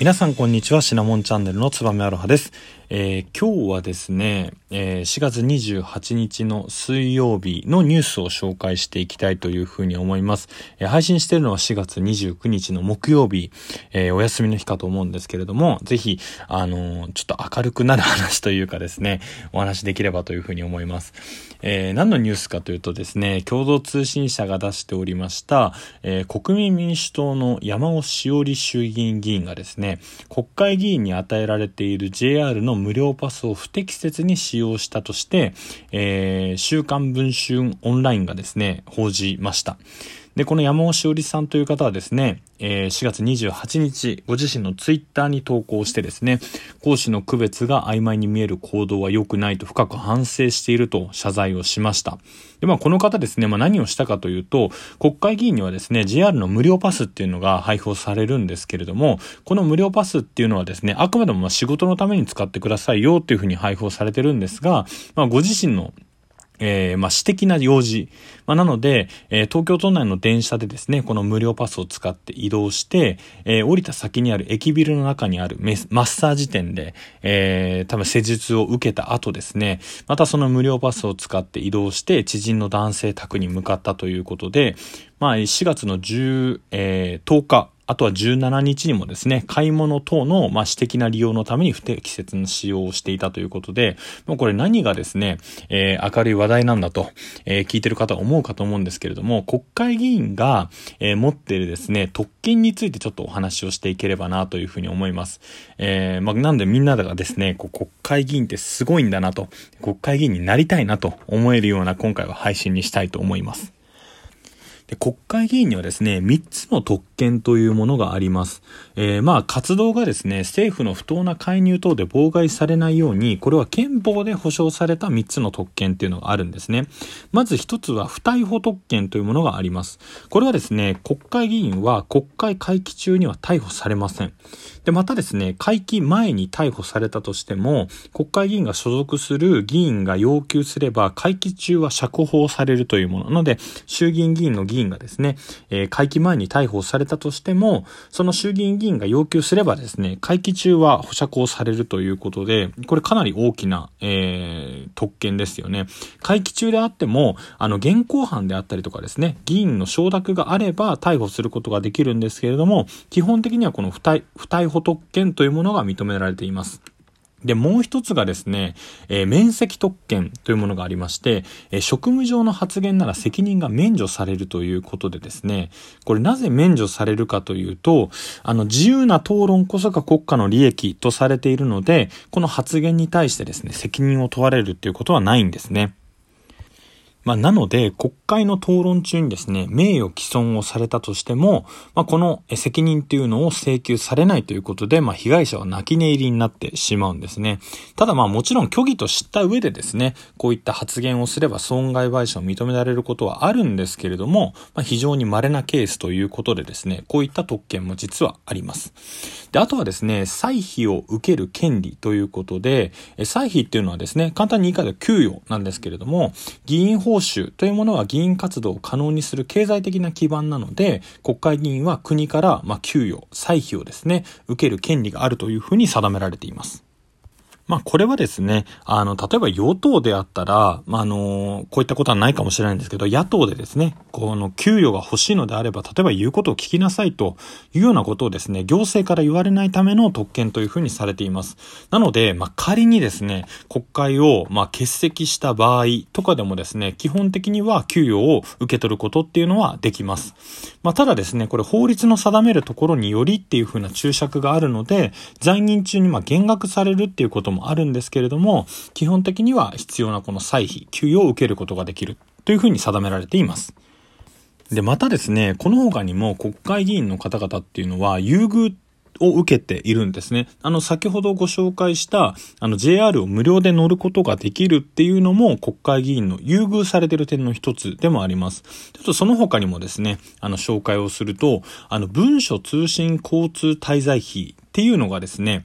皆さんこんにちは。シナモンチャンネルのつばめアロハです。えー、今日はですね、えー、4月28日の水曜日のニュースを紹介していきたいというふうに思います。えー、配信しているのは4月29日の木曜日、えお休みの日かと思うんですけれども、ぜひ、あのちょっと明るくなる話というかですね、お話できればというふうに思います。え何のニュースかというとですね、共同通信社が出しておりました、え国民民主党の山尾志織衆議院議員がですね、国会議員に与えられている JR の無料パスを不適切に使用したとして、えー、週刊文春オンラインがですね、報じました。で、この山尾しおりさんという方はですね、えー、4月28日、ご自身のツイッターに投稿してですね、講師の区別が曖昧に見える行動は良くないと深く反省していると謝罪をしました。で、まあ、この方ですね、まあ、何をしたかというと、国会議員にはですね、JR の無料パスっていうのが配布されるんですけれども、この無料パスっていうのはですね、あくまでもま仕事のために使ってくださいよっていうふうに配布されてるんですが、まあ、ご自身のえー、まあ、私的な用事。まあ、なので、えー、東京都内の電車でですね、この無料パスを使って移動して、えー、降りた先にある駅ビルの中にあるマッサージ店で、え多分施術を受けた後ですね、またその無料パスを使って移動して、知人の男性宅に向かったということで、まあ、4月の10、え10日、あとは17日にもですね、買い物等の、まあ、私的な利用のために不適切な使用をしていたということで、もうこれ何がですね、えー、明るい話題なんだと、えー、聞いてる方は思うかと思うんですけれども、国会議員が、えー、持っているですね、特権についてちょっとお話をしていければなというふうに思います。えー、まあ、なんでみんながですね、こう国会議員ってすごいんだなと、国会議員になりたいなと思えるような今回は配信にしたいと思います。で国会議員にはですね、3つの特権というものがあります。えー、まあ、活動がですね、政府の不当な介入等で妨害されないように、これは憲法で保障された3つの特権っていうのがあるんですね。まず1つは不逮捕特権というものがあります。これはですね、国会議員は国会会期中には逮捕されません。で、またですね、会期前に逮捕されたとしても、国会議員が所属する議員が要求すれば、会期中は釈放されるというもの。なので、衆議院議員の議員がですね、えー、会期前に逮捕されたとしても、その衆議院議員が要求すればですね、会期中は保釈をされるということで、これかなり大きな、えー、特権ですよね。会期中であっても、あの、現行犯であったりとかですね、議員の承諾があれば逮捕することができるんですけれども、基本的にはこの不逮捕特権というものが認められています。で、もう一つがですね、えー、免責特権というものがありまして、えー、職務上の発言なら責任が免除されるということでですね、これなぜ免除されるかというと、あの、自由な討論こそが国家の利益とされているので、この発言に対してですね、責任を問われるっていうことはないんですね。まあ、なので、国会の討論中にですね、名誉毀損をされたとしても、まあ、この責任っていうのを請求されないということで、まあ、被害者は泣き寝入りになってしまうんですね。ただまあ、もちろん虚偽と知った上でですね、こういった発言をすれば損害賠償を認められることはあるんですけれども、まあ、非常に稀なケースということでですね、こういった特権も実はあります。で、あとはですね、歳費を受ける権利ということで、歳費っていうのはですね、簡単に言い方で給与なんですけれども、議員報酬というものは議員活動を可能にする経済的な基盤なので、国会議員は国から、ま給与、歳費をですね、受ける権利があるというふうに定められています。まあ、これはですね、あの、例えば与党であったら、まあ、あの、こういったことはないかもしれないんですけど、野党でですね、この給与が欲しいのであれば、例えば言うことを聞きなさいというようなことをですね、行政から言われないための特権というふうにされています。なので、まあ、仮にですね、国会を、まあ、欠席した場合とかでもですね、基本的には給与を受け取ることっていうのはできます。まあ、ただですね、これ法律の定めるところによりっていうふうな注釈があるので、在任中にま減額されるっていうことももあるんですけれども、基本的には必要なこの歳費、給与を受けることができるというふうに定められています。で、またですね、この他にも国会議員の方々っていうのは、優遇を受けているんですね。あの、先ほどご紹介した、あの、JR を無料で乗ることができるっていうのも国会議員の優遇されてる点の一つでもあります。ちょっとその他にもですね、あの、紹介をすると、あの、文書通信交通滞在費っていうのがですね、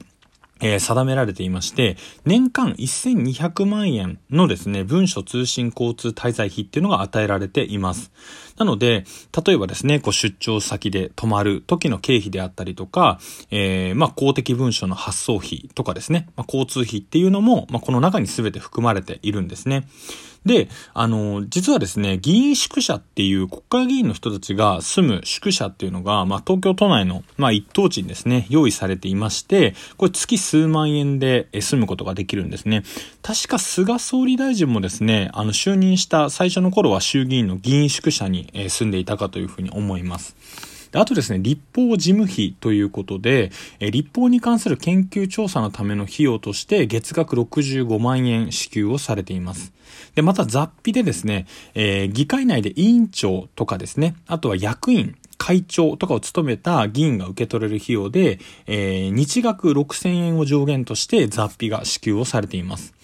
えー、定められていまして、年間1200万円のですね、文書通信交通滞在費っていうのが与えられています。なので、例えばですね、こう出張先で泊まる時の経費であったりとか、えー、まあ公的文書の発送費とかですね、まあ、交通費っていうのも、まあ、この中に全て含まれているんですね。で、あの、実はですね、議員宿舎っていう国会議員の人たちが住む宿舎っていうのが、まあ、東京都内の、まあ、一等地にですね、用意されていまして、これ月数万円で住むことができるんですね。確か菅総理大臣もですね、あの、就任した最初の頃は衆議院の議員宿舎に住んでいたかというふうに思います。であとですね、立法事務費ということで、え立法に関する研究調査のための費用として月額65万円支給をされています。で、また雑費でですね、えー、議会内で委員長とかですね、あとは役員、会長とかを務めた議員が受け取れる費用で、えー、日額6000円を上限として雑費が支給をされています。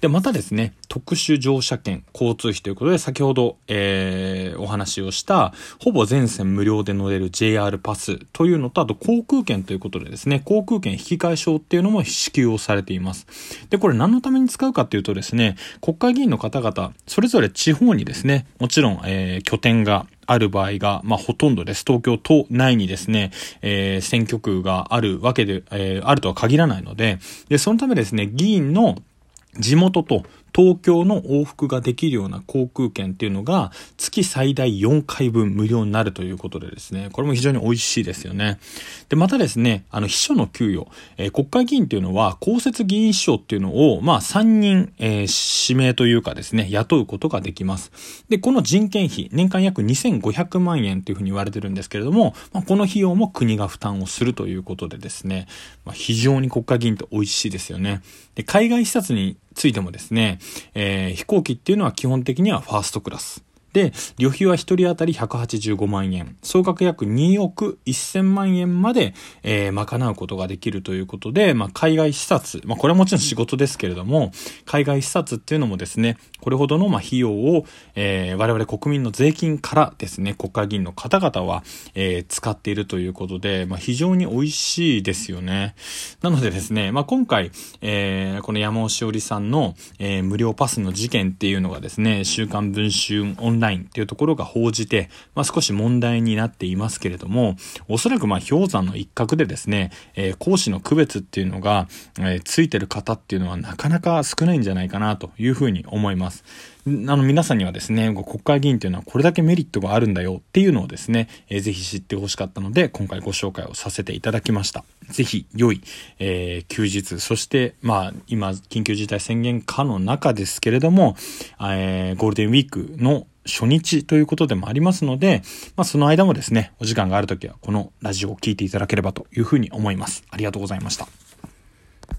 で、またですね、特殊乗車券、交通費ということで、先ほど、えー、お話をした、ほぼ全線無料で乗れる JR パスというのと、あと航空券ということでですね、航空券引き換え証っていうのも支給をされています。で、これ何のために使うかっていうとですね、国会議員の方々、それぞれ地方にですね、もちろん、えー、拠点がある場合が、まあ、ほとんどです。東京都内にですね、えー、選挙区があるわけで、えー、あるとは限らないので、で、そのためですね、議員の地元と東京の往復ができるような航空券っていうのが月最大4回分無料になるということでですね、これも非常に美味しいですよね。で、またですね、あの、秘書の給与、えー、国会議員っていうのは公設議員秘書っていうのを、まあ3人、えー、指名というかですね、雇うことができます。で、この人件費、年間約2500万円というふうに言われてるんですけれども、まあ、この費用も国が負担をするということでですね、まあ、非常に国会議員って美味しいですよね。で、海外視察についてもですね、えー、飛行機っていうのは基本的にはファーストクラス。で、旅費は1人当たり185万円、総額約2億1000万円まで、えー、賄うことができるということで、まあ、海外視察、まあ、これはもちろん仕事ですけれども、海外視察っていうのもですね、これほどの、ま、費用を、えー、我々国民の税金からですね、国会議員の方々は、えー、使っているということで、まあ、非常に美味しいですよね。なのでですね、まあ、今回、えー、この山尾しおりさんの、えー、無料パスの事件っていうのがですね、週刊文春オンラインラインっていうところが報じて、まあ、少し問題になっていますけれども、おそらくまあ氷山の一角でですね、えー、講師の区別っていうのが、えー、ついてる方っていうのはなかなか少ないんじゃないかなというふうに思います。あの皆さんにはですね、国会議員というのはこれだけメリットがあるんだよっていうのをですね、えー、ぜひ知ってほしかったので、今回ご紹介をさせていただきました。ぜひ良い、えー、休日、そしてまあ今緊急事態宣言下の中ですけれども、えー、ゴールデンウィークの初日ということでもありますので、まあ、その間もですね、お時間があるときはこのラジオを聴いていただければというふうに思います。ありがとうございました。